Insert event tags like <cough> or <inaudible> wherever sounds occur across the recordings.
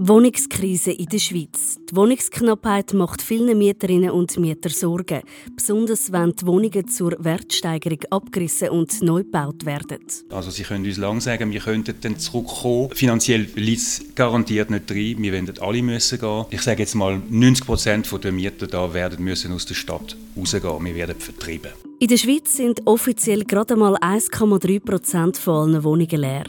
Wohnungskrise in der Schweiz. Die Wohnungsknappheit macht vielen Mieterinnen und Mietern Sorgen, besonders wenn die Wohnungen zur Wertsteigerung abgerissen und neu gebaut werden. Also Sie können uns lang sagen, wir könnten dann zurückkommen. Finanziell liegt es garantiert nicht drin. Wir werden alle müssen gehen. Ich sage jetzt mal, 90 Prozent der Mieter da werden müssen aus der Stadt rausgehen. Wir werden vertrieben. In der Schweiz sind offiziell gerade mal 1,3 Prozent von allen Wohnungen leer.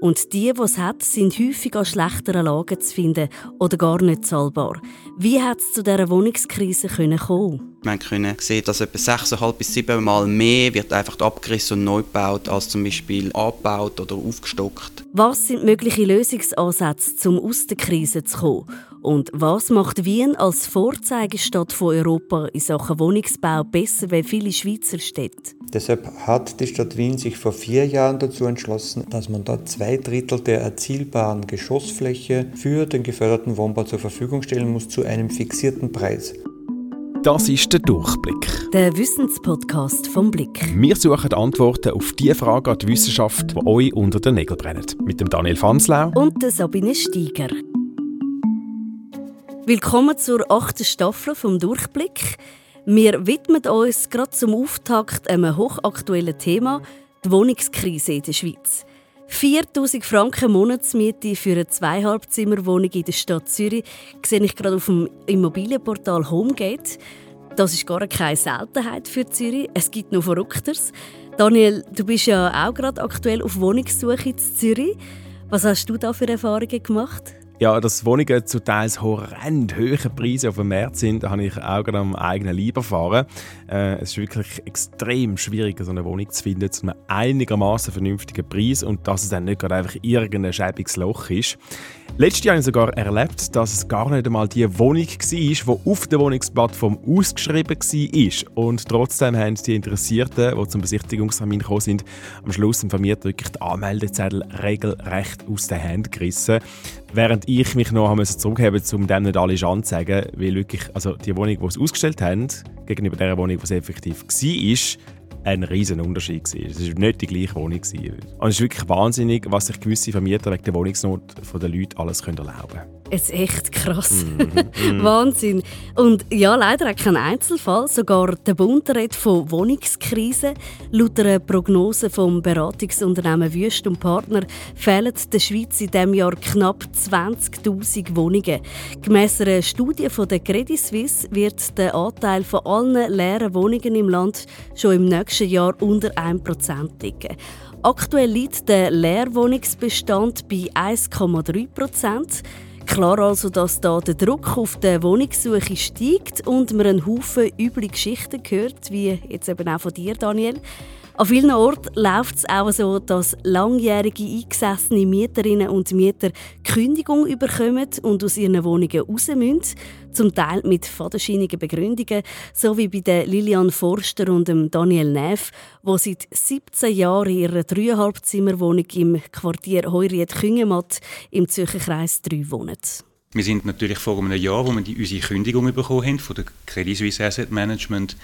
Und die, die es hat, sind häufig an schlechteren Lagen zu finden oder gar nicht zahlbar. Wie hat es zu dieser Wohnungskrise kommen Man können sehen, dass etwa 6,5 bis 7 Mal mehr wird einfach abgerissen und neu gebaut, als zum Beispiel abgebaut oder aufgestockt. Was sind mögliche Lösungsansätze, um aus der Krise zu kommen? Und was macht Wien als Vorzeigestadt von Europa in Sachen Wohnungsbau besser wie viele Schweizer Städte? Deshalb hat die Stadt Wien sich vor vier Jahren dazu entschlossen, dass man dort zwei Drittel der erzielbaren Geschossfläche für den geförderten Wohnbau zur Verfügung stellen muss zu einem fixierten Preis. Das ist der Durchblick. Der Wissenspodcast vom Blick. Wir suchen Antworten auf die Frage an die Wissenschaft, die euch unter den Nägeln brennt. Mit dem Daniel Fanslau und der Sabine Steiger. Willkommen zur achten Staffel vom Durchblick. Wir widmen uns gerade zum Auftakt einem hochaktuellen Thema, die Wohnungskrise in der Schweiz. 4000 Franken Monatsmiete für eine Zweihalbzimmerwohnung in der Stadt Zürich sehe ich gerade auf dem Immobilienportal Homegate. Das ist gar keine Seltenheit für Zürich. Es gibt noch Verrückteres. Daniel, du bist ja auch gerade aktuell auf Wohnungssuche in Zürich. Was hast du da für Erfahrungen gemacht? Ja, dass Wohnungen zu teils horrend hohen Preisen auf dem Markt sind, habe ich auch gerade am eigenen Leib erfahren. Äh, es ist wirklich extrem schwierig, so eine Wohnung zu finden zu einem einigermaßen vernünftigen Preis und dass es dann nicht gerade einfach irgendein schäbiges Loch ist. Letztes Jahr habe ich sogar erlebt, dass es gar nicht einmal die Wohnung war, die auf der Wohnungsplattform ausgeschrieben war. Und trotzdem haben die Interessierten, die zum Besichtigungstermin gekommen sind, am Schluss Vermieter wirklich die Anmeldezettel regelrecht aus den Händen gerissen. Während ich mich noch zurückheben musste, um dem nicht alle anzuzeigen, weil wirklich, also die Wohnung, die sie ausgestellt haben, gegenüber der Wohnung, es effektiv war, ein riesen Unterschied war. Es war nicht die gleiche Wohnung. Und es ist wirklich wahnsinnig, was sich gewisse Vermieter wegen der Wohnungsnot der Leute alles erlauben können. Es ist echt krass. Mm, <laughs> mm. Wahnsinn. Und ja, leider auch kein Einzelfall. Sogar der Bund redet von Wohnungskrise. Laut einer Prognose vom Beratungsunternehmen Wüst und Partner fehlen der Schweiz in diesem Jahr knapp 20.000 Wohnungen. Gemäss einer Studie von der Credit Suisse wird der Anteil von allen leeren Wohnungen im Land schon im nächsten Jahr unter 1% liegen. Aktuell liegt der Leerwohnungsbestand bei 1,3 Prozent. Klar also, dass da der Druck auf der Wohnungssuche steigt und man einen Haufen üble Geschichten hört, wie jetzt eben auch von dir, Daniel. An vielen Orten läuft es auch so, dass langjährige eingesessene Mieterinnen und Mieter Kündigung überkommen und aus ihren Wohnungen raus müssen, zum Teil mit fadenscheinigen Begründungen, so wie bei der Lilian Forster und dem Daniel Neff, die seit 17 Jahren in ihrer dreieinhalb im Quartier Heuriet-Küngematt im Zürcher Kreis 3 wohnen. Wir sind natürlich vor einem Jahr, wo wir die, unsere Kündigung bekommen haben von der Credit Suisse Asset Management,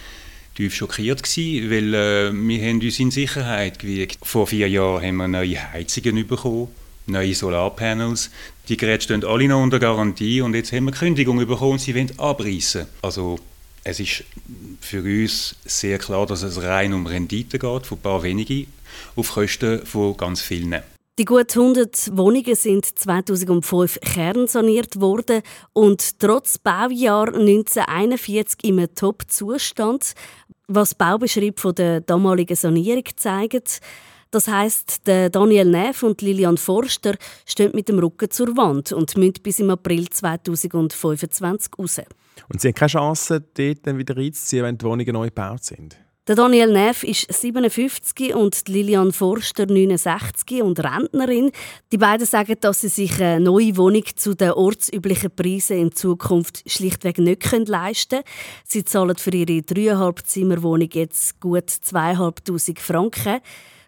tief schockiert gewesen, weil äh, wir haben uns in Sicherheit gewiegt. Vor vier Jahren haben wir neue Heizungen bekommen, neue Solarpanels. Die Geräte stehen alle noch unter Garantie und jetzt haben wir Kündigung bekommen und sie wollen abreißen. Also es ist für uns sehr klar, dass es rein um Rendite geht, von ein paar wenigen, auf Kosten von ganz vielen. Die gut 100 Wohnungen sind 2005 kernsaniert worden und trotz Baujahr 1941 im Top-Zustand, was Baubeschrieb von der damaligen Sanierung zeigt. Das heißt, Daniel Neff und Lilian Forster stehen mit dem Rücken zur Wand und müssen bis im April 2025 raus. Und sie haben keine Chance, dort wieder reinzuziehen, wenn die Wohnungen neu gebaut sind? Der Daniel Neff ist 57 und Lilian Forster 69 und Rentnerin. Die beiden sagen, dass sie sich eine neue Wohnung zu den ortsüblichen Preisen in Zukunft schlichtweg nicht leisten können. Sie zahlen für ihre dreieinhalb Zimmerwohnung jetzt gut 2'500 Franken.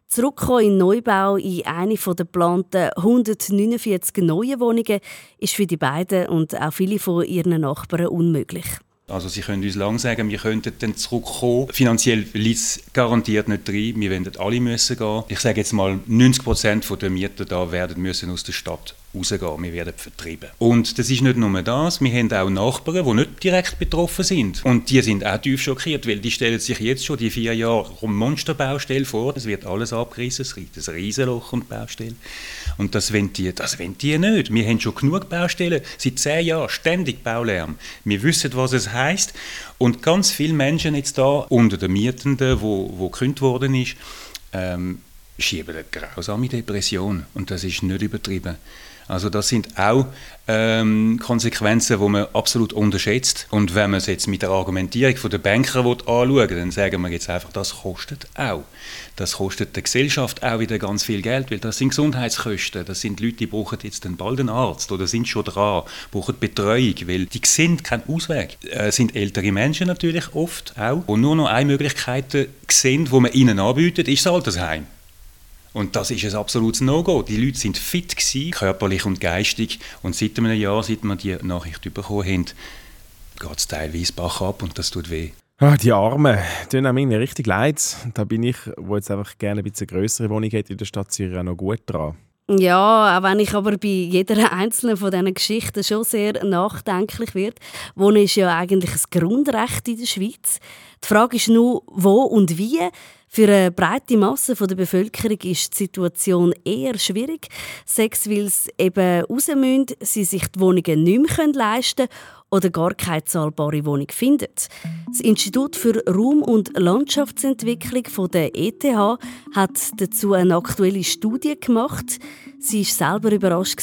Zurückkommen in Neubau in eine der geplanten 149 neuen Wohnungen ist für die beiden und auch viele von ihren Nachbarn unmöglich. Also Sie können uns lang sagen, wir könnten dann zurückkommen. Finanziell liegt es garantiert nicht drin. Wir werden alle müssen gehen. Ich sage jetzt mal, 90 Prozent der Mieter da werden müssen aus der Stadt rausgehen, wir werden vertrieben. Und das ist nicht nur das, wir haben auch Nachbarn, die nicht direkt betroffen sind. Und die sind auch tief schockiert, weil die stellen sich jetzt schon die vier Jahre Monsterbaustelle vor, es wird alles abgerissen, es gibt ein Riesenloch und Baustelle. Und das wollen, die, das wollen die nicht. Wir haben schon genug Baustellen, seit zehn Jahren, ständig Baulärm. Wir wissen, was es heißt. Und ganz viele Menschen jetzt da, unter den Mietenden, wo, wo gekündigt worden ist, ähm, schieben eine grausame Depression. Und das ist nicht übertrieben. Also das sind auch ähm, Konsequenzen, die man absolut unterschätzt. Und wenn man es jetzt mit der Argumentierung der Banker anschaut, dann sagen wir jetzt einfach, das kostet auch. Das kostet der Gesellschaft auch wieder ganz viel Geld, weil das sind Gesundheitskosten. Das sind Leute, die brauchen jetzt bald einen Arzt oder sind schon dran, brauchen Betreuung, weil die sind keinen Ausweg. Es sind ältere Menschen natürlich oft auch, die nur noch eine Möglichkeit sehen, die man ihnen anbietet, ist das Altersheim. Und das ist ein absolutes No-Go. Die Leute sind fit gewesen, körperlich und geistig. Und seit einem Jahr, seit wir die Nachricht bekommen haben, geht es teilweise Bach ab und das tut weh. Ah, die Armen, tun einem irgendwie richtig leid. Da bin ich, wo jetzt einfach gerne ein bisschen größere Wohnung hätte in der Stadt Zürich, auch noch gut dran. Ja, auch wenn ich aber bei jeder einzelnen von diesen Geschichten schon sehr nachdenklich wird. Wohnen ist ja eigentlich ein Grundrecht in der Schweiz. Die Frage ist nur, wo und wie. Für eine breite Masse der Bevölkerung ist die Situation eher schwierig, sechs weil sie eben raus müssen, sie sich die Wohnungen nicht mehr leisten können oder gar keine zahlbare Wohnung finden. Das Institut für Raum- und Landschaftsentwicklung der ETH hat dazu eine aktuelle Studie gemacht. Sie war selber überrascht,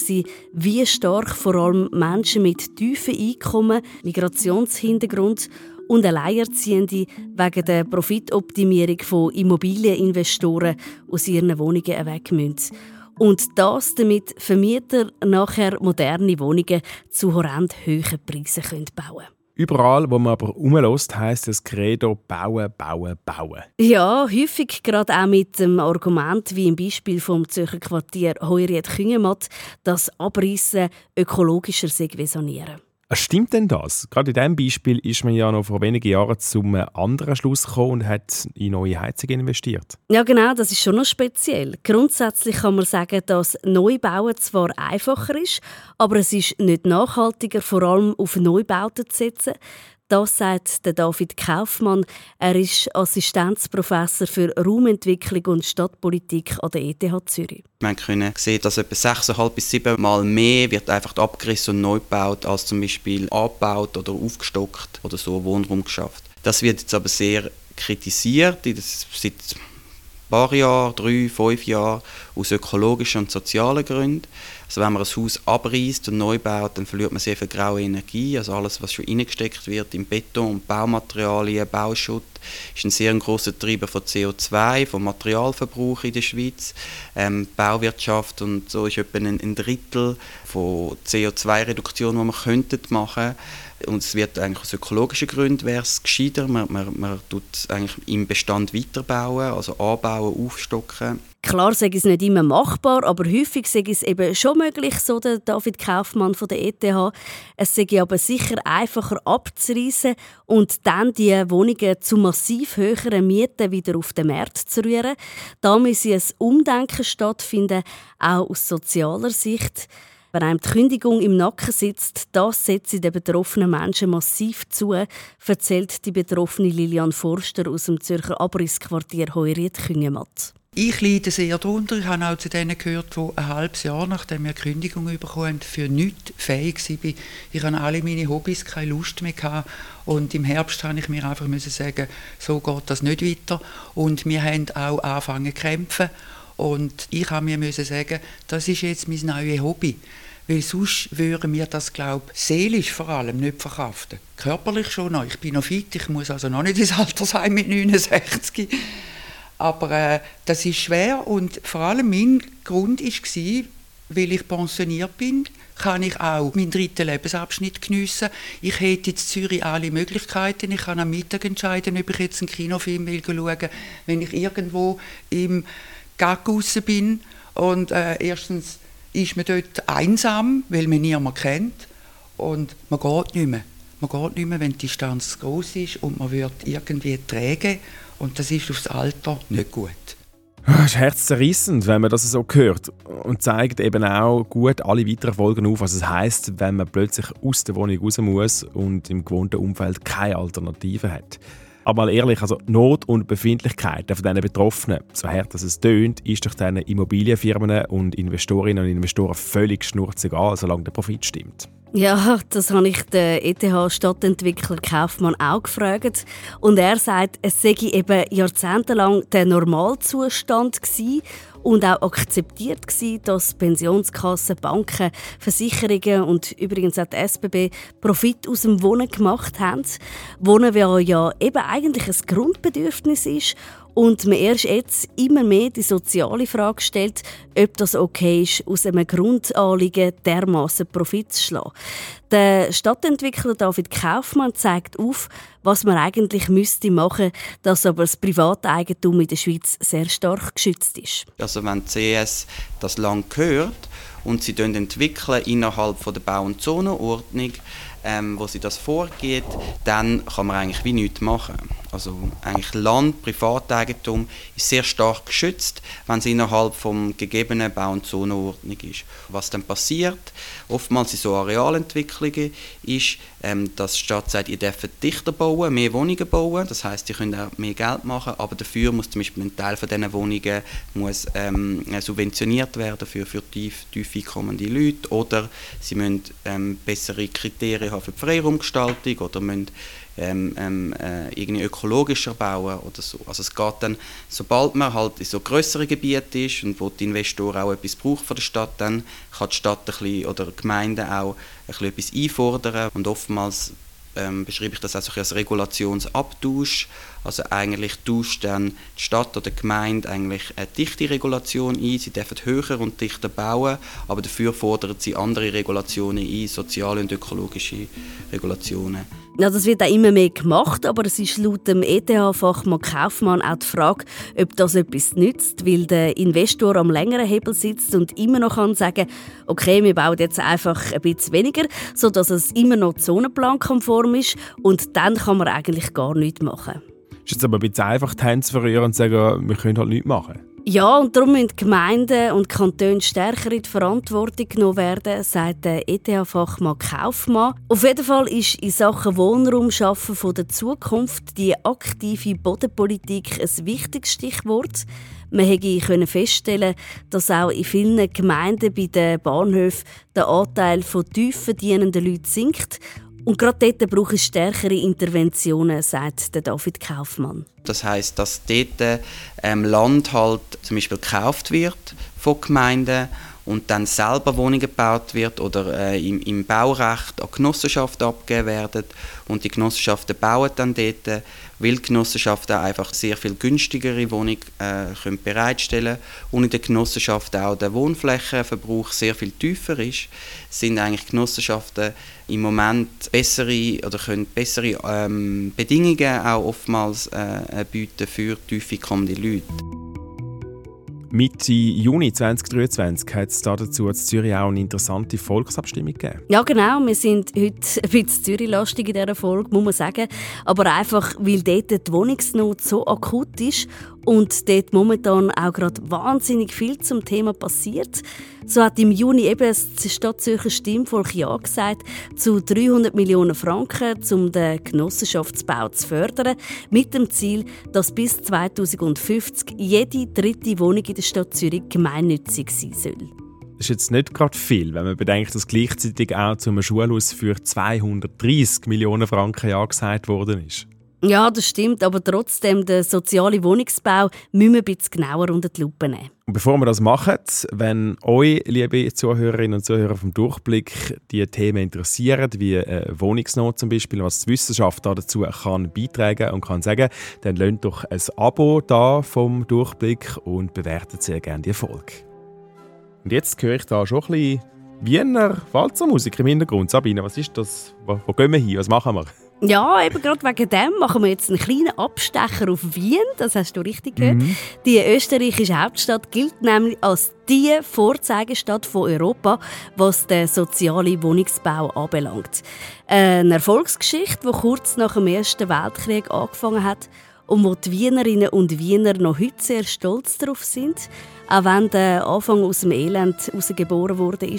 wie stark vor allem Menschen mit tiefen Einkommen, Migrationshintergrund und Alleinerziehende wegen der Profitoptimierung von Immobilieninvestoren aus ihren Wohnungen weg müssen. Und das, damit Vermieter nachher moderne Wohnungen zu horrend hohen Preisen bauen können. Überall, wo man aber umlässt, heisst es Credo bauen, bauen, bauen. Ja, häufig gerade auch mit dem Argument, wie im Beispiel vom Zürcher Quartier Heuriet Küngematt, dass Abreißen ökologischer sei wie sanieren. Ah, stimmt denn das? Gerade in diesem Beispiel ist man ja noch vor wenigen Jahren zum anderen Schluss gekommen und hat in neue Heizungen investiert. Ja, genau, das ist schon noch speziell. Grundsätzlich kann man sagen, dass Neubauen zwar einfacher ist, aber es ist nicht nachhaltiger, vor allem auf Neubauten zu setzen. Das sagt der David Kaufmann. Er ist Assistenzprofessor für Raumentwicklung und Stadtpolitik an der ETH Zürich. Man können sehen, dass etwa 6,5 bis 7 Mal mehr wird einfach abgerissen und neu gebaut, als zum Beispiel abgebaut oder aufgestockt oder so Wohnraum geschafft. Das wird jetzt aber sehr kritisiert, seit ein paar Jahren, drei, fünf Jahren, aus ökologischen und sozialen Gründen. Also wenn man ein Haus abreißt und neu baut, dann verliert man sehr viel graue Energie. Also alles, was schon reingesteckt wird in Beton, Baumaterialien, Bauschutt, ist ein sehr großer Treiber von CO2, vom Materialverbrauch in der Schweiz. Ähm, Bauwirtschaft und so ist etwa ein, ein Drittel von CO2-Reduktion, die man könnte machen und es wird eigentlich aus ökologischen Gründen wäre es gescheiter. Man, man, man tut eigentlich im Bestand weiterbauen, also anbauen, aufstocken. Klar sei es nicht immer machbar, aber häufig sei es eben schon möglich, so der David Kaufmann von der ETH. Es sei aber sicher einfacher abzureißen und dann die Wohnungen zu massiv höheren Mieten wieder auf den Markt zu rühren. Da müsse ein Umdenken stattfinden, auch aus sozialer Sicht. Wenn einem die Kündigung im Nacken sitzt, das setzt den betroffenen Menschen massiv zu, erzählt die betroffene Lilian Forster aus dem Zürcher Abrissquartier Heuriet-Küngematt. Ich leide sehr darunter. Ich habe auch zu denen gehört, die ein halbes Jahr nachdem wir Kündigung bekommen haben, für nichts fähig waren. Ich hatte alle meine Hobbys keine Lust mehr. Und im Herbst musste ich mir einfach sagen, so geht das nicht weiter. Und wir haben auch angefangen zu kämpfen. Und ich habe mir sagen, das ist jetzt mein neues Hobby. Weil sonst würden wir das, glaube ich, seelisch vor allem nicht verkraften. Körperlich schon noch. Ich bin noch fit, ich muss also noch nicht ins Altersheim mit 69. Aber äh, das ist schwer und vor allem mein Grund war, weil ich pensioniert bin, kann ich auch meinen dritten Lebensabschnitt geniessen. Ich hätte in Zürich alle Möglichkeiten. Ich kann am Mittag entscheiden, ob ich jetzt einen Kinofilm will schauen wenn ich irgendwo im Gag bin. Und äh, erstens ist man dort einsam, weil man niemanden kennt. Und man geht nicht mehr. Man geht nicht mehr, wenn die Distanz groß ist und man wird irgendwie träge. Und das ist aufs Alter nicht gut. Es ah, ist herzzerrissend, wenn man das so hört und zeigt eben auch gut alle weiteren Folgen auf, was es heißt, wenn man plötzlich aus der Wohnung raus muss und im gewohnten Umfeld keine Alternative hat. Aber mal ehrlich, also Not und Befindlichkeit von diesen Betroffenen, so hart dass es tönt, ist durch diesen Immobilienfirmen und Investorinnen und Investoren völlig schnurzegal, solange der Profit stimmt. Ja, das habe ich den ETH-Stadtentwickler Kaufmann auch gefragt. Und er sagt, es sei eben jahrzehntelang der Normalzustand gewesen und auch akzeptiert gewesen, dass Pensionskassen, Banken, Versicherungen und übrigens auch die SBB Profit aus dem Wohnen gemacht haben. Wohnen, weil ja eben eigentlich ein Grundbedürfnis ist und man erst jetzt immer mehr die soziale Frage stellt, ob das okay ist, aus einem Grundanliegen dermaßen Profit zu schlagen. Der Stadtentwickler David Kaufmann zeigt auf, was man eigentlich müsste machen, dass aber das Privateigentum in der Schweiz sehr stark geschützt ist. Also wenn die CS das Land gehört und sie entwickeln innerhalb der Bau- und Zonenordnung, ähm, wo sie das vorgeht, dann kann man eigentlich wie nichts machen. Also eigentlich Land, Privateigentum ist sehr stark geschützt, wenn es innerhalb vom gegebenen Bau- und Zonenordnung ist. Was dann passiert, oftmals in so Arealentwicklungen, ist, ähm, dass die Stadt sagt, ihr dürft dichter bauen, mehr Wohnungen bauen, das heißt, ihr könnt auch mehr Geld machen, aber dafür muss zum Beispiel ein Teil von diesen Wohnungen muss, ähm, subventioniert werden für, für tief, tief einkommende Leute oder sie müssen ähm, bessere Kriterien haben für die Freiraumgestaltung oder müssen ähm, ähm, äh, irgendwie ökologischer bauen oder so. Also es geht dann, sobald man halt in so größere Gebiete ist und wo die Investoren auch etwas braucht von der Stadt, dann kann die Stadt ein bisschen, oder die Gemeinde auch ein bisschen etwas einfordern und oftmals ähm, beschreibe ich das auch als Regulationsabtausch. Also eigentlich tauscht dann die Stadt oder die Gemeinde eigentlich eine dichte Regulation ein. Sie dürfen höher und dichter bauen, aber dafür fordern sie andere Regulationen ein, soziale und ökologische Regulationen. Ja, das wird auch immer mehr gemacht, aber es ist laut dem ETH-Fachmann Kaufmann auch die Frage, ob das etwas nützt, weil der Investor am längeren Hebel sitzt und immer noch kann sagen, okay, wir bauen jetzt einfach ein bisschen weniger, sodass es immer noch zonenplankonform ist und dann kann man eigentlich gar nichts machen. Ist jetzt aber ein bisschen einfach die Hände zu verrühren und zu sagen, wir können halt nichts machen? Ja, und darum müssen Gemeinden und Kantone stärker in die Verantwortung genommen werden, sagt der ETH-Fachmann Kaufmann. Auf jeden Fall ist in Sachen Wohnraum schaffen von der Zukunft die aktive Bodenpolitik ein wichtiges Stichwort. Man konnte feststellen, dass auch in vielen Gemeinden bei den Bahnhöfen der Anteil von tief verdienenden Leuten sinkt und gerade dort braucht es stärkere Interventionen, sagt David Kaufmann. Das heißt, dass dort ähm, Land halt zum Beispiel gekauft wird von Gemeinden und dann selber Wohnungen gebaut wird oder äh, im, im, Baurecht an Genossenschaften abgegeben werden und die Genossenschaften bauen dann dort, weil die Genossenschaften einfach sehr viel günstigere Wohnungen äh, können bereitstellen und in der Genossenschaft auch der Wohnflächenverbrauch sehr viel tiefer ist, sind eigentlich Genossenschaften im Moment bessere oder können bessere ähm, Bedingungen auch oftmals äh, bieten für tiefe kommende Leute. Mitte Juni 2023 hat es dazu in Zürich auch eine interessante Volksabstimmung gegeben. Ja, genau. Wir sind heute <laughs> ein bisschen Zürich-lastig in dieser Folge, muss man sagen. Aber einfach, weil dort die Wohnungsnot so akut ist und dort momentan auch gerade wahnsinnig viel zum Thema passiert. So hat im Juni eben das Stadtzürcher Stimmvolk Ja gesagt zu 300 Millionen Franken, um den Genossenschaftsbau zu fördern, mit dem Ziel, dass bis 2050 jede dritte Wohnung in der Stadt Zürich gemeinnützig sein soll. Das ist jetzt nicht gerade viel, wenn man bedenkt, dass gleichzeitig auch zum Schulhaus für 230 Millionen Franken Ja gesagt worden ist. Ja, das stimmt, aber trotzdem, den sozialen Wohnungsbau müssen wir ein bisschen genauer unter die Lupe nehmen. Und bevor wir das machen, wenn euch, liebe Zuhörerinnen und Zuhörer vom Durchblick, die Themen interessieren, wie äh, Wohnungsnot zum Beispiel, was die Wissenschaft dazu kann beitragen und kann sagen, dann lasst doch ein Abo da vom Durchblick und bewertet sehr gerne die Folge. Und jetzt höre ich da schon ein bisschen Wiener Walzermusik im Hintergrund. Sabine, was ist das? Wo, wo gehen wir hin? Was machen wir? Ja, eben gerade wegen dem machen wir jetzt einen kleinen Abstecher auf Wien. Das hast du richtig gehört. Mhm. Die österreichische Hauptstadt gilt nämlich als die Vorzeigestadt von Europa, was den sozialen Wohnungsbau anbelangt. Eine Erfolgsgeschichte, die kurz nach dem Ersten Weltkrieg angefangen hat und wo die Wienerinnen und Wiener noch heute sehr stolz darauf sind. Auch wenn der Anfang aus dem Elend herausgeboren wurde,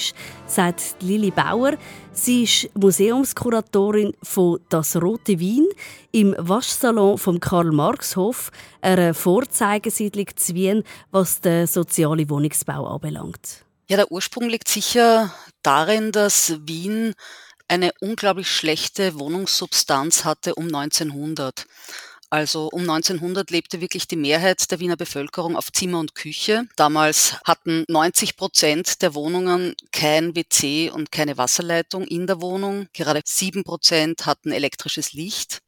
sagt Lili Bauer. Sie ist Museumskuratorin von Das Rote Wien im Waschsalon vom Karl-Marx-Hof, einer Vorzeigesiedlung zu Wien, was den sozialen Wohnungsbau anbelangt. Ja, der Ursprung liegt sicher darin, dass Wien eine unglaublich schlechte Wohnungssubstanz hatte um 1900. Also um 1900 lebte wirklich die Mehrheit der Wiener Bevölkerung auf Zimmer und Küche. Damals hatten 90 Prozent der Wohnungen kein WC und keine Wasserleitung in der Wohnung. Gerade sieben Prozent hatten elektrisches Licht.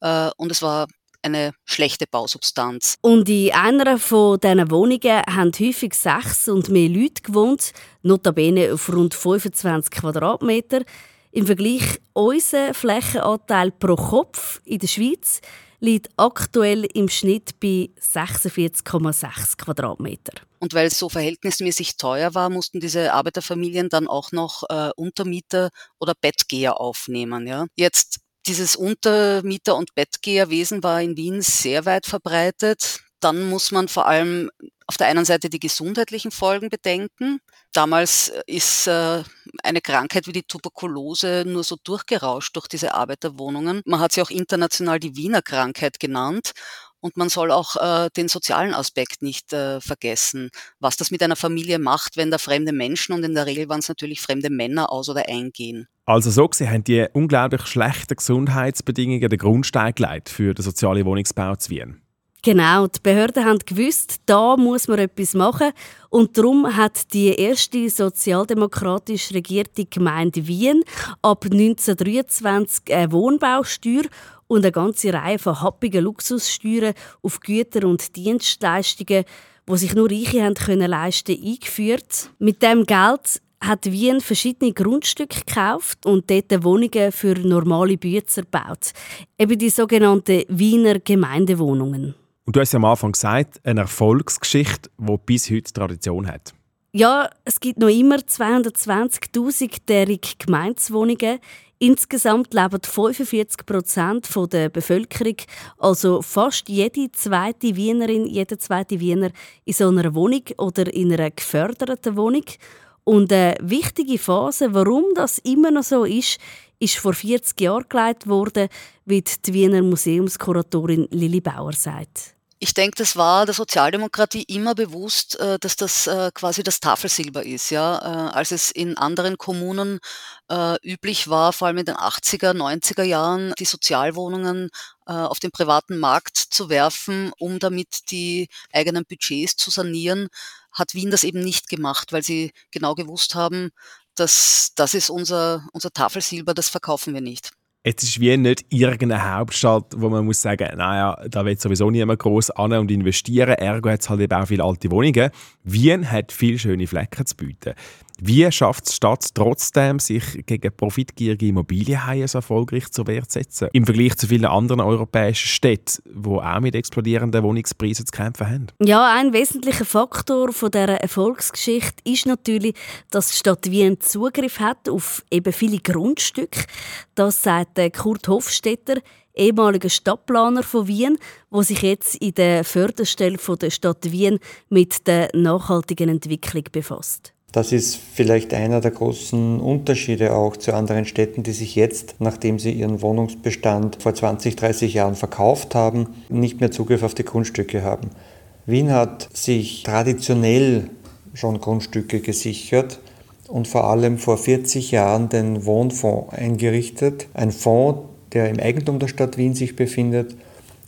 Äh, und es war eine schlechte Bausubstanz. Und in einer von diesen Wohnungen haben häufig sechs und mehr Leute gewohnt, notabene auf rund 25 Quadratmeter. Im Vergleich unser Flächenanteil pro Kopf in der Schweiz liegt aktuell im Schnitt bei 46,6 Quadratmeter. Und weil es so verhältnismäßig teuer war, mussten diese Arbeiterfamilien dann auch noch äh, Untermieter oder Bettgeher aufnehmen. Ja? Jetzt dieses Untermieter- und Bettgeherwesen war in Wien sehr weit verbreitet. Dann muss man vor allem auf der einen Seite die gesundheitlichen Folgen bedenken. Damals äh, ist äh, eine Krankheit wie die Tuberkulose nur so durchgerauscht durch diese Arbeiterwohnungen. Man hat sie auch international die Wiener Krankheit genannt. Und man soll auch äh, den sozialen Aspekt nicht äh, vergessen, was das mit einer Familie macht, wenn da fremde Menschen und in der Regel waren es natürlich fremde Männer aus oder eingehen. Also so gesehen haben die unglaublich schlechten Gesundheitsbedingungen den Grundstein gelegt für den sozialen Wohnungsbau zu Wien. Genau, die Behörden haben gewusst, da muss man etwas machen und darum hat die erste sozialdemokratisch regierte Gemeinde Wien ab 1923 eine Wohnbausteuer und eine ganze Reihe von happigen Luxussteuern auf Güter und Dienstleistungen, wo sich nur Reiche haben können leisten, eingeführt. Mit dem Geld hat Wien verschiedene Grundstücke gekauft und dort Wohnungen für normale Bützer gebaut. Eben die sogenannten Wiener Gemeindewohnungen. Und du hast ja am Anfang gesagt, eine Erfolgsgeschichte, die bis heute Tradition hat. Ja, es gibt noch immer 220.000-jährige Gemeinswohnungen. Insgesamt leben 45 Prozent der Bevölkerung, also fast jede zweite Wienerin, jeder zweite Wiener, in so einer Wohnung oder in einer geförderten Wohnung. Und eine wichtige Phase, warum das immer noch so ist, ist vor 40 Jahren geleitet worden, wie die Wiener Museumskuratorin Lili Bauer sagt. Ich denke, das war der Sozialdemokratie immer bewusst, äh, dass das äh, quasi das Tafelsilber ist, ja. Äh, als es in anderen Kommunen üblich war, vor allem in den 80er, 90er Jahren, die Sozialwohnungen auf den privaten Markt zu werfen, um damit die eigenen Budgets zu sanieren, hat Wien das eben nicht gemacht, weil sie genau gewusst haben, dass das ist unser, unser Tafelsilber, das verkaufen wir nicht. Jetzt ist Wien nicht irgendeine Hauptstadt, wo man muss sagen, naja, da wird sowieso niemand groß an und investieren. Ergo hat es halt eben auch viele alte Wohnungen. Wien hat viele schöne Flecken zu bieten. Wie schafft die Stadt trotzdem, sich gegen profitgierige Immobilienhaie so erfolgreich zu setzen? Im Vergleich zu vielen anderen europäischen Städten, die auch mit explodierenden Wohnungspreisen zu kämpfen haben. Ja, ein wesentlicher Faktor von dieser Erfolgsgeschichte ist natürlich, dass die Stadt Wien Zugriff hat auf eben viele Grundstücke. Das sagt Kurt Hofstetter, ehemaliger Stadtplaner von Wien, wo sich jetzt in der Förderstelle der Stadt Wien mit der nachhaltigen Entwicklung befasst. Das ist vielleicht einer der großen Unterschiede auch zu anderen Städten, die sich jetzt, nachdem sie ihren Wohnungsbestand vor 20, 30 Jahren verkauft haben, nicht mehr Zugriff auf die Grundstücke haben. Wien hat sich traditionell schon Grundstücke gesichert und vor allem vor 40 Jahren den Wohnfonds eingerichtet. Ein Fonds, der im Eigentum der Stadt Wien sich befindet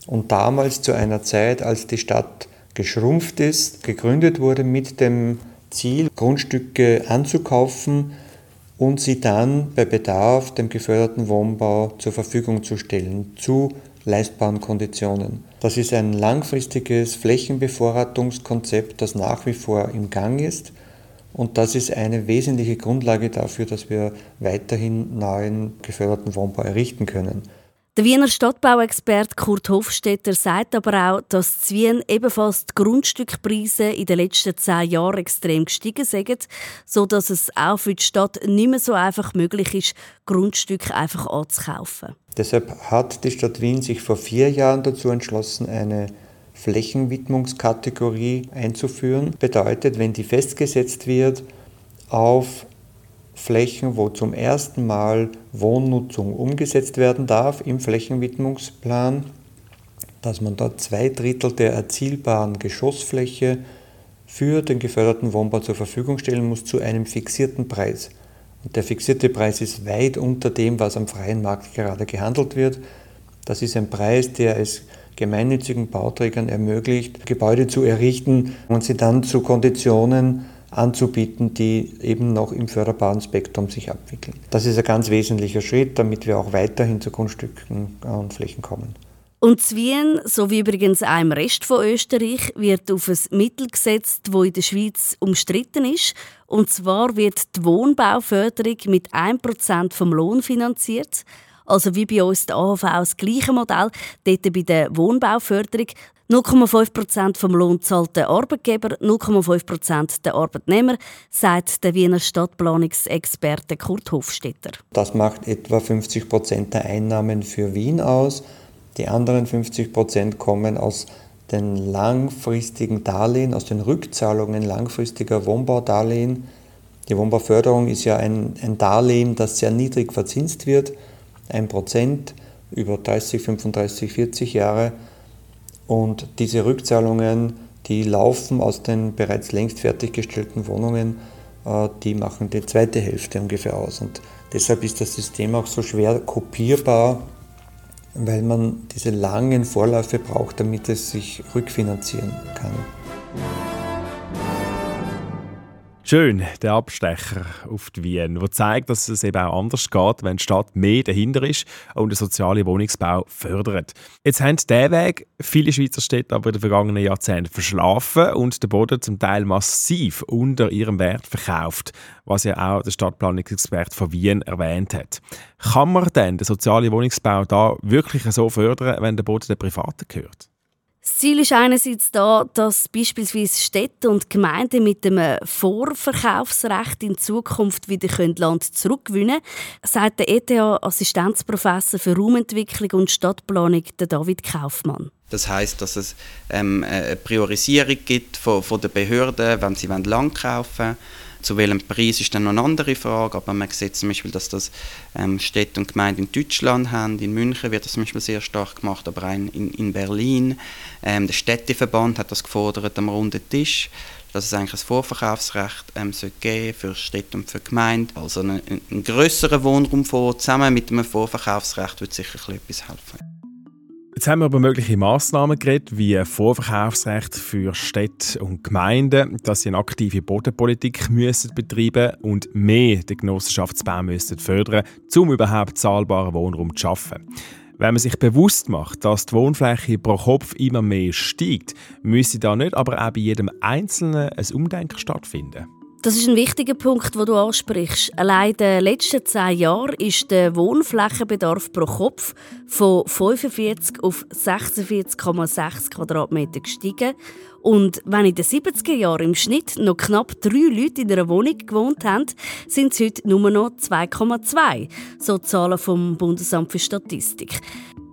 und damals zu einer Zeit, als die Stadt geschrumpft ist, gegründet wurde mit dem Ziel, Grundstücke anzukaufen und sie dann bei Bedarf dem geförderten Wohnbau zur Verfügung zu stellen, zu leistbaren Konditionen. Das ist ein langfristiges Flächenbevorratungskonzept, das nach wie vor im Gang ist. Und das ist eine wesentliche Grundlage dafür, dass wir weiterhin neuen geförderten Wohnbau errichten können. Der Wiener Stadtbauexperte Kurt Hofstetter sagt aber auch, dass in Wien ebenfalls die Grundstückpreise in den letzten zehn Jahren extrem gestiegen sind, sodass es auch für die Stadt nicht mehr so einfach möglich ist, Grundstücke einfach anzukaufen. Deshalb hat die Stadt Wien sich vor vier Jahren dazu entschlossen, eine Flächenwidmungskategorie einzuführen. Bedeutet, wenn die festgesetzt wird auf Flächen, wo zum ersten Mal Wohnnutzung umgesetzt werden darf im Flächenwidmungsplan, dass man dort zwei Drittel der erzielbaren Geschossfläche für den geförderten Wohnbau zur Verfügung stellen muss zu einem fixierten Preis. Und der fixierte Preis ist weit unter dem, was am freien Markt gerade gehandelt wird. Das ist ein Preis, der es gemeinnützigen Bauträgern ermöglicht, Gebäude zu errichten und sie dann zu Konditionen anzubieten, die eben noch im förderbaren Spektrum sich abwickeln. Das ist ein ganz wesentlicher Schritt, damit wir auch weiterhin zu Grundstücken und Flächen kommen. Und Zwien, so wie übrigens auch im Rest von Österreich, wird auf ein Mittel gesetzt, das in der Schweiz umstritten ist. Und zwar wird die Wohnbauförderung mit 1% vom Lohn finanziert. Also wie bei uns die AHV das gleiche Modell, dort bei der Wohnbauförderung. 0,5% vom Lohn zahlt der Arbeitgeber, 0,5% der Arbeitnehmer, sagt der Wiener Stadtplanungsexperte Kurt Hofstetter. Das macht etwa 50% der Einnahmen für Wien aus. Die anderen 50% kommen aus den langfristigen Darlehen, aus den Rückzahlungen langfristiger Wohnbaudarlehen. Die Wohnbauförderung ist ja ein, ein Darlehen, das sehr niedrig verzinst wird. 1% über 30, 35, 40 Jahre. Und diese Rückzahlungen, die laufen aus den bereits längst fertiggestellten Wohnungen, äh, die machen die zweite Hälfte ungefähr aus. Und deshalb ist das System auch so schwer kopierbar, weil man diese langen Vorläufe braucht, damit es sich rückfinanzieren kann. Schön, der Abstecher auf die Wien, der zeigt, dass es eben auch anders geht, wenn die Stadt mehr dahinter ist und den sozialen Wohnungsbau fördert. Jetzt haben diesen Weg viele Schweizer Städte aber in den vergangenen Jahrzehnten verschlafen und den Boden zum Teil massiv unter ihrem Wert verkauft, was ja auch der Stadtplanungsexperte von Wien erwähnt hat. Kann man denn den sozialen Wohnungsbau da wirklich so fördern, wenn der Boden den Privaten gehört? Das Ziel ist einerseits da, dass beispielsweise Städte und Gemeinden mit dem Vorverkaufsrecht in Zukunft wieder Land zurückgewinnen können, sagt der ETH-Assistenzprofessor für Raumentwicklung und Stadtplanung, David Kaufmann. Das heißt, dass es ähm, eine Priorisierung gibt von, von den Behörden, wenn sie Land kaufen wollen zu welchem Preis ist dann noch eine andere Frage, aber man sieht zum Beispiel, dass das ähm, Städte und Gemeinden in Deutschland haben. In München wird das zum Beispiel sehr stark gemacht, aber auch in, in Berlin. Ähm, der Städteverband hat das gefordert am runden Tisch, dass es eigentlich ein Vorverkaufsrecht ähm, geben für Städte und für Gemeinden. Also einen, einen größeren Wohnraumfonds zusammen mit einem Vorverkaufsrecht wird sicher etwas helfen. Jetzt haben wir über mögliche Massnahmen geredet, wie Vorverkaufsrecht für Städte und Gemeinden, dass sie eine aktive Bodenpolitik müssen betreiben und mehr den Genossenschaftsbau müssen fördern, um überhaupt zahlbaren Wohnraum zu schaffen. Wenn man sich bewusst macht, dass die Wohnfläche pro Kopf immer mehr steigt, müsste da nicht aber auch bei jedem Einzelnen ein Umdenken stattfinden. Das ist ein wichtiger Punkt, den du ansprichst. Allein in den letzten zehn Jahren ist der Wohnflächenbedarf pro Kopf von 45 auf 46,6 Quadratmeter gestiegen. Und wenn in den 70er Jahren im Schnitt noch knapp drei Leute in einer Wohnung gewohnt haben, sind es heute nur noch 2,2. So Zahlen vom Bundesamt für Statistik.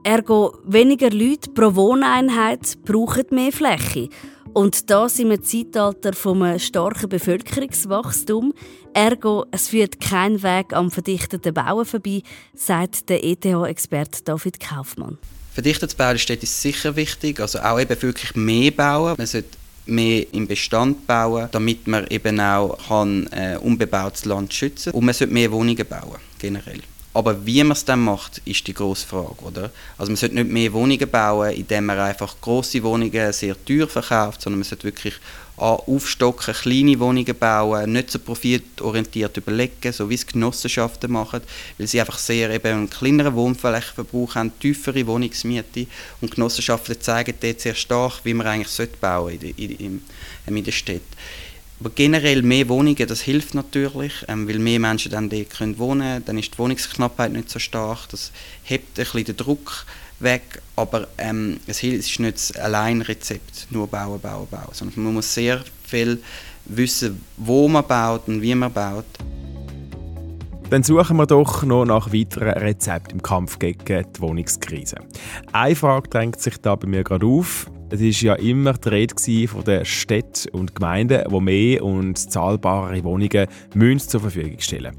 Ergo weniger Leute pro Wohneinheit brauchen mehr Fläche. Und das im Zeitalter vom starken Bevölkerungswachstum. Ergo, es führt kein Weg am verdichteten Bauen vorbei, sagt der ETH-Experte David Kaufmann. Verdichtetes Bauen ist sicher wichtig, also auch eben wirklich mehr bauen. Man sollte mehr im Bestand bauen, damit man eben auch kann, äh, unbebautes Land schützen kann. Und man sollte mehr Wohnungen bauen, generell. Aber wie man es dann macht, ist die grosse Frage, oder? Also man sollte nicht mehr Wohnungen bauen, indem man einfach große Wohnungen sehr teuer verkauft, sondern man sollte wirklich aufstocken, kleine Wohnungen bauen, nicht so profitorientiert überlegen, so wie es Genossenschaften machen, weil sie einfach sehr eben einen kleineren Wohnflächenverbrauch haben, tiefere Wohnungsmiete und Genossenschaften zeigen dort sehr stark, wie man eigentlich bauen sollte in, in, in, in der Stadt. Aber generell mehr Wohnungen, das hilft natürlich, ähm, weil mehr Menschen dann dort können wohnen können. Dann ist die Wohnungsknappheit nicht so stark. Das hebt ein bisschen den Druck weg. Aber ähm, es ist nicht das Alleinrezept, nur bauen, bauen, bauen. Sondern man muss sehr viel wissen, wo man baut und wie man baut. Dann suchen wir doch noch nach weiteren Rezepten im Kampf gegen die Wohnungskrise. Eine Frage drängt sich da bei mir gerade auf. Es war ja immer die Rede von den Städten und Gemeinden, die mehr und zahlbarere Wohnungen müssen zur Verfügung stellen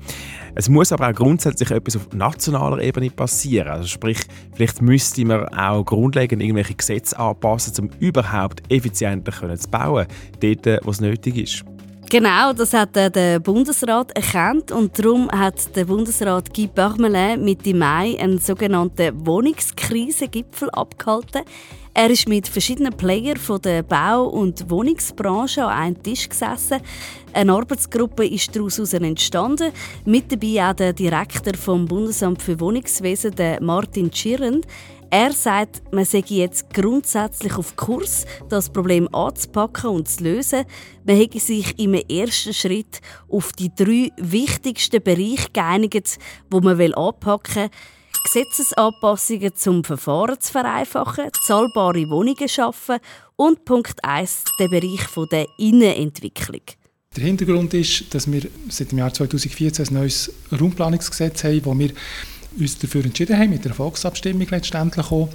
Es muss aber auch grundsätzlich etwas auf nationaler Ebene passieren. Also sprich, vielleicht müsste man auch grundlegend irgendwelche Gesetze anpassen, um überhaupt effizienter zu bauen, dort, wo es nötig ist. Genau, das hat der Bundesrat erkannt und darum hat der Bundesrat Guy Parmelin Mitte Mai einen sogenannten Wohnungskrisengipfel abgehalten. Er ist mit verschiedenen Playern von der Bau- und Wohnungsbranche an einem Tisch gesessen. Eine Arbeitsgruppe ist daraus entstanden. Mit dabei auch der Direktor vom Bundesamt für Wohnungswesen, Martin Schirrend. Er sagt, man sei jetzt grundsätzlich auf Kurs, das Problem anzupacken und zu lösen. Man hätte sich im ersten Schritt auf die drei wichtigsten Bereiche geeinigt, wo man anpacken will. Gesetzesanpassungen zum Verfahren zu vereinfachen, zahlbare Wohnungen schaffen und Punkt 1 der Bereich der Innenentwicklung. Der Hintergrund ist, dass wir seit dem Jahr 2014 ein neues Raumplanungsgesetz haben, wo wir uns dafür entschieden haben, mit der Volksabstimmung letztendlich auch,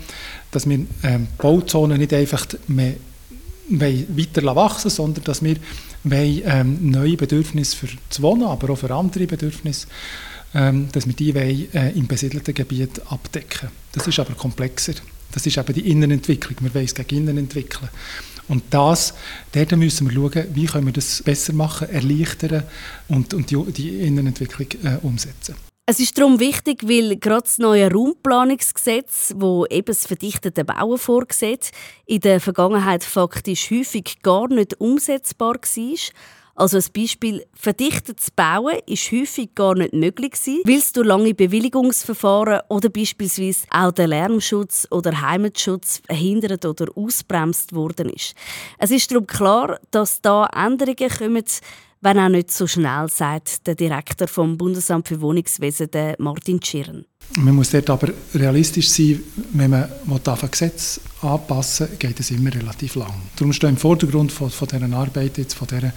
dass wir ähm, Bauzonen nicht einfach mehr weiter wachsen sondern dass wir ähm, neue Bedürfnisse für das Wohnen, aber auch für andere Bedürfnisse, ähm, dass wir die wollen, äh, im besiedelten Gebiet abdecken Das ist aber komplexer. Das ist eben die Innenentwicklung. Wir wollen es gegen innen entwickeln. Und das, dort müssen wir schauen, wie können wir das besser machen, erleichtern und, und die, die Innenentwicklung äh, umsetzen. Es ist darum wichtig, weil gerade das neue Raumplanungsgesetz, wo eben das verdichtete Bauen vorsieht, in der Vergangenheit faktisch häufig gar nicht umsetzbar war. Also ein Beispiel, verdichtetes Bauen ist häufig gar nicht möglich weil es durch lange Bewilligungsverfahren oder beispielsweise auch der Lärmschutz oder Heimatschutz verhindert oder ausbremst worden ist. Es ist darum klar, dass da Änderungen kommen, wenn auch nicht so schnell, sagt der Direktor vom Bundesamt für Wohnungswesen, Martin Schirren. Man muss dort aber realistisch sein, wenn man ein Gesetz anpassen will, geht es immer relativ lang. Darum steht im Vordergrund von, von dieser Arbeit, jetzt von dieser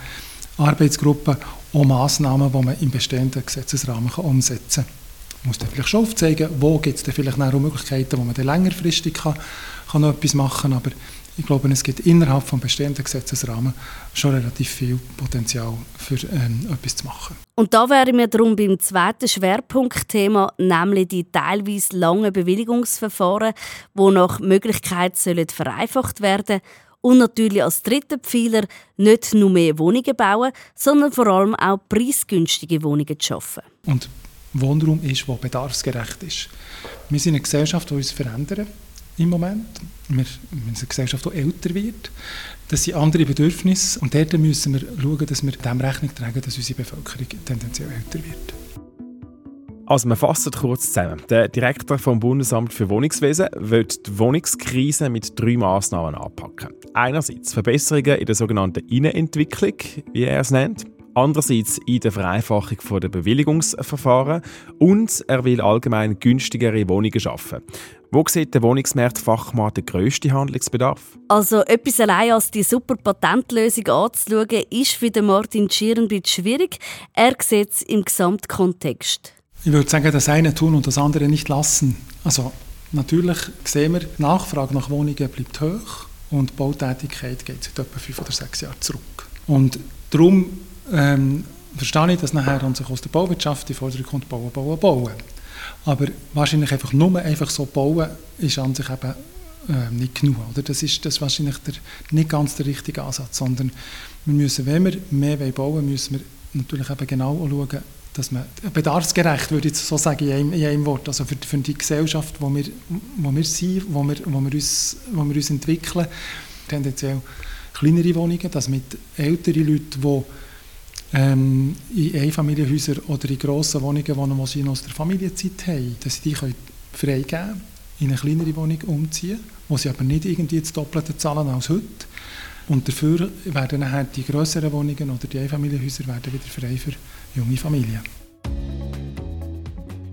Arbeitsgruppe, auch Massnahmen, die man im bestehenden Gesetzesrahmen umsetzen kann. Man muss dann vielleicht schon aufzeigen, wo gibt es vielleicht auch Möglichkeiten, wo man dann längerfristig kann, kann noch etwas machen kann, ich glaube, es gibt innerhalb des bestehenden Gesetzesrahmens schon relativ viel Potenzial für ähm, etwas zu machen. Und da wären wir darum beim zweiten Schwerpunktthema, nämlich die teilweise langen Bewilligungsverfahren, die nach Möglichkeit sollen vereinfacht werden und natürlich als dritten Pfeiler nicht nur mehr Wohnungen bauen, sondern vor allem auch preisgünstige Wohnungen zu schaffen. Und Wohnraum ist, der bedarfsgerecht ist. Wir sind eine Gesellschaft, die uns verändert im Moment. Wir, sind eine Gesellschaft, die älter wird. Das sind andere Bedürfnisse und dort müssen wir schauen, dass wir dem Rechnung tragen, dass unsere Bevölkerung tendenziell älter wird. Also wir fassen kurz zusammen. Der Direktor vom Bundesamt für Wohnungswesen wird die Wohnungskrise mit drei Massnahmen anpacken. Einerseits Verbesserungen in der sogenannten Innenentwicklung, wie er es nennt andererseits in der Vereinfachung der Bewilligungsverfahren und er will allgemein günstigere Wohnungen schaffen. Wo sieht der Wohnungsmarktfachmann den grössten Handlungsbedarf? Also etwas allein als die super Patentlösung anzuschauen, ist für Martin Schier ein bisschen schwierig. Er sieht es im Gesamtkontext. Ich würde sagen, das eine tun und das andere nicht lassen. Also natürlich sehen wir, die Nachfrage nach Wohnungen bleibt hoch und die Bautätigkeit geht seit etwa fünf oder sechs Jahren zurück. Und darum ähm, verstehe ich, dass nachher an sich aus der Bauwirtschaft die Forderung kommt, bauen, bauen, bauen. Aber wahrscheinlich einfach nur einfach so bauen, ist an sich eben äh, nicht genug. Oder? Das ist das wahrscheinlich der, nicht ganz der richtige Ansatz, sondern wir müssen, wenn wir mehr bauen wollen, müssen wir natürlich eben genau schauen, dass man bedarfsgerecht, würde ich so sagen, in einem, in einem Wort, also für, für die Gesellschaft, wo wir, wo wir sind, wo wir, wo wir, uns, wo wir uns entwickeln, tendenziell kleinere Wohnungen, dass mit älteren Leuten, die ähm, in Einfamilienhäusern oder in grossen Wohnungen wohnen, die sie aus der Familienzeit haben, dass sie die können freigeben können, in eine kleinere Wohnung umziehen, wo sie aber nicht irgendwie das Doppelte zahlen als heute. Und dafür werden nachher die grösseren Wohnungen oder die Einfamilienhäuser werden wieder frei für junge Familien.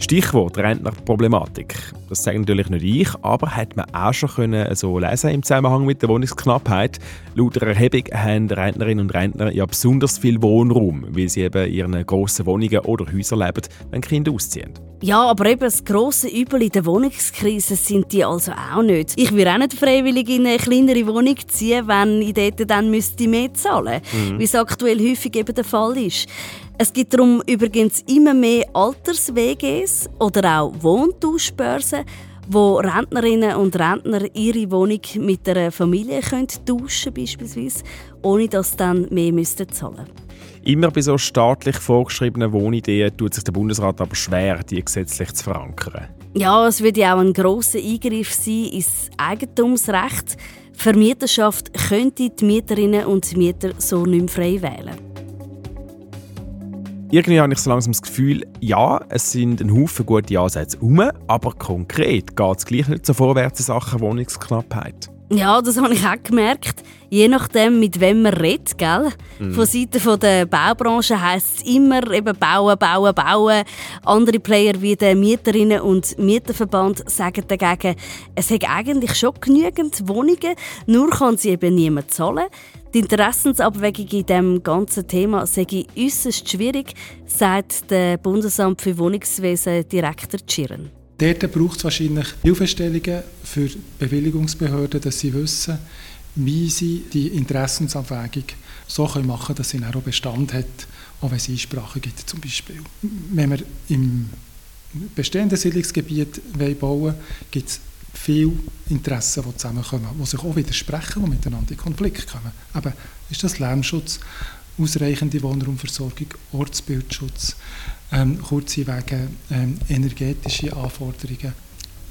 Stichwort Rentnerproblematik. Das sage natürlich nicht ich, aber hat man auch schon können so lesen im Zusammenhang mit der Wohnungsknappheit. Laut der Erhebung haben Rentnerinnen und Rentner ja besonders viel Wohnraum, weil sie eben in ihren grossen Wohnungen oder Häusern leben, wenn Kinder ausziehen. Ja, aber eben das grosse Übel in der Wohnungskrise sind die also auch nicht. Ich würde auch nicht freiwillig in eine kleinere Wohnung ziehen, wenn ich dort dann müsste mehr zahlen müsste, mhm. wie es aktuell häufig eben der Fall ist. Es gibt darum übrigens immer mehr Alters-WGs oder auch Wohntauschbörsen, wo Rentnerinnen und Rentner ihre Wohnung mit einer Familie können tauschen beispielsweise, ohne dass sie dann mehr müssten zahlen Immer bei so staatlich vorgeschriebenen Wohnideen tut sich der Bundesrat aber schwer, die gesetzlich zu verankern. Ja, es würde ja auch ein grosser Eingriff sein ins Eigentumsrecht. Vermieterschaft könnte die Mieterinnen und Mieter so nicht mehr frei wählen. Irgendwie habe ich so langsam das Gefühl, ja, es sind ein Haufen gute Ansätze um, aber konkret geht es gleich nicht so vorwärts in Sachen Wohnungsknappheit. Ja, das habe ich auch gemerkt. Je nachdem, mit wem man redet, gell? Mhm. Von Seiten der Baubranche heisst es immer eben bauen, bauen, bauen. Andere Player wie der Mieterinnen- und Mieterverband sagen dagegen, es hat eigentlich schon genügend Wohnungen, nur kann sie eben niemand zahlen. Die Interessensabwägung in diesem ganzen Thema sei äußerst schwierig, sagt der Bundesamt für Wohnungswesen Direktor Tschirren. Dort braucht es wahrscheinlich Hilfestellungen für Bewilligungsbehörden, dass sie wissen, wie sie die Interessensabwägung so machen können, dass sie auch Bestand hat, auch wenn es Einsprachen gibt zum Beispiel. Wenn wir im bestehenden Siedlungsgebiet bauen wollen, gibt es viele Interessen, die zusammenkommen, die sich auch widersprechen, die miteinander in Konflikt kommen. Aber ist das Lärmschutz, ausreichende Wohnraumversorgung, Ortsbildschutz, ähm, kurze Wege, ähm, energetische Anforderungen.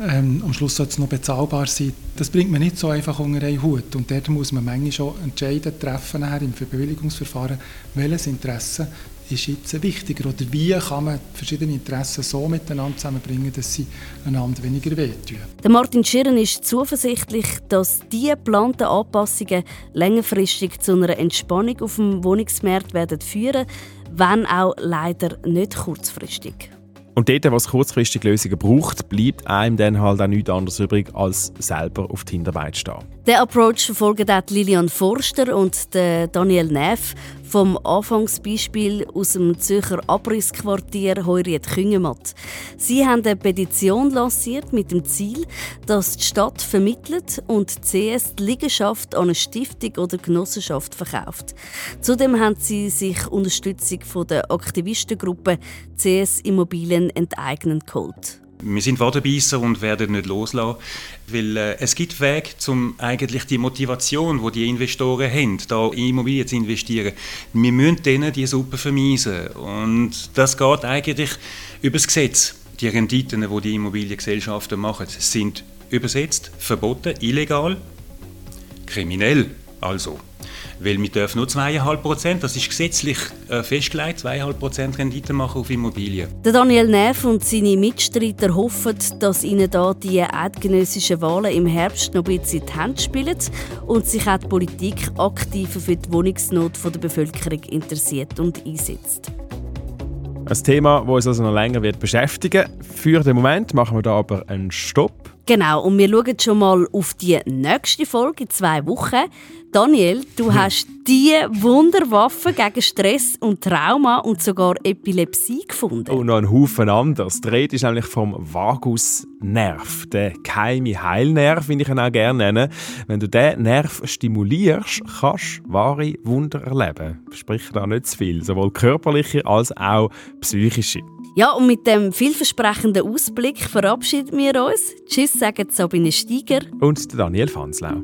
Ähm, am Schluss soll es noch bezahlbar sein. Das bringt man nicht so einfach unter einen Hut. Und dort muss man manchmal schon Entscheidungen treffen im Bewilligungsverfahren, welches Interesse ist jetzt wichtiger oder wie kann man verschiedene Interessen so miteinander zusammenbringen, dass sie einander weniger wehtun. Der Martin Schirren ist zuversichtlich, dass diese geplanten Anpassungen längerfristig zu einer Entspannung auf dem Wohnungsmarkt werden führen, wenn auch leider nicht kurzfristig. Und dort, was kurzfristig Lösungen braucht, bleibt einem dann halt auch nichts anderes übrig, als selber auf die Hinterbeine zu stehen. Der Approach verfolgen auch Lilian Forster und Daniel Neff vom Anfangsbeispiel aus dem Zürcher Abrissquartier Heuriet Küngemat. Sie haben eine Petition lanciert mit dem Ziel, dass die Stadt vermittelt und die CS die Liegenschaft an eine Stiftung oder Genossenschaft verkauft. Zudem haben sie sich Unterstützung von der Aktivistengruppe CS Immobilien enteignen geholt. Wir sind Wadenbeisser und werden nicht loslassen, weil äh, es gibt Wege, um eigentlich die Motivation, die die Investoren haben, da in Immobilien zu investieren. Wir müssen denen die Suppe vermeisen und das geht eigentlich über das Gesetz. Die Renditen, die die Immobiliengesellschaften machen, sind übersetzt, verboten, illegal, kriminell also. Weil wir dürfen nur 2,5 Prozent, das ist gesetzlich äh, festgelegt, 2,5 Prozent Rendite machen auf Immobilien. Der Daniel Neff und seine Mitstreiter hoffen, dass ihnen da die eidgenössischen Wahlen im Herbst noch ein bisschen die Hand spielen und sich auch die Politik aktiver für die Wohnungsnot der Bevölkerung interessiert und einsetzt. Ein Thema, das uns also noch länger wird beschäftigen Für den Moment machen wir da aber einen Stopp. Genau, und wir schauen schon mal auf die nächste Folge in zwei Wochen. Daniel, du hm. hast die Wunderwaffe gegen Stress und Trauma und sogar Epilepsie gefunden. Und noch ein Haufen anders. Die Rede ist nämlich vom Vagusnerv, der geheime Heilnerv, wie ich ihn auch gerne nenne. Wenn du diesen Nerv stimulierst, kannst du wahre Wunder erleben. Sprich da nicht zu viel, sowohl körperliche als auch psychische. Ja, und mit dem vielversprechenden Ausblick verabschieden wir uns. Tschüss, sagen Sabine Steiger und Daniel Fanslau.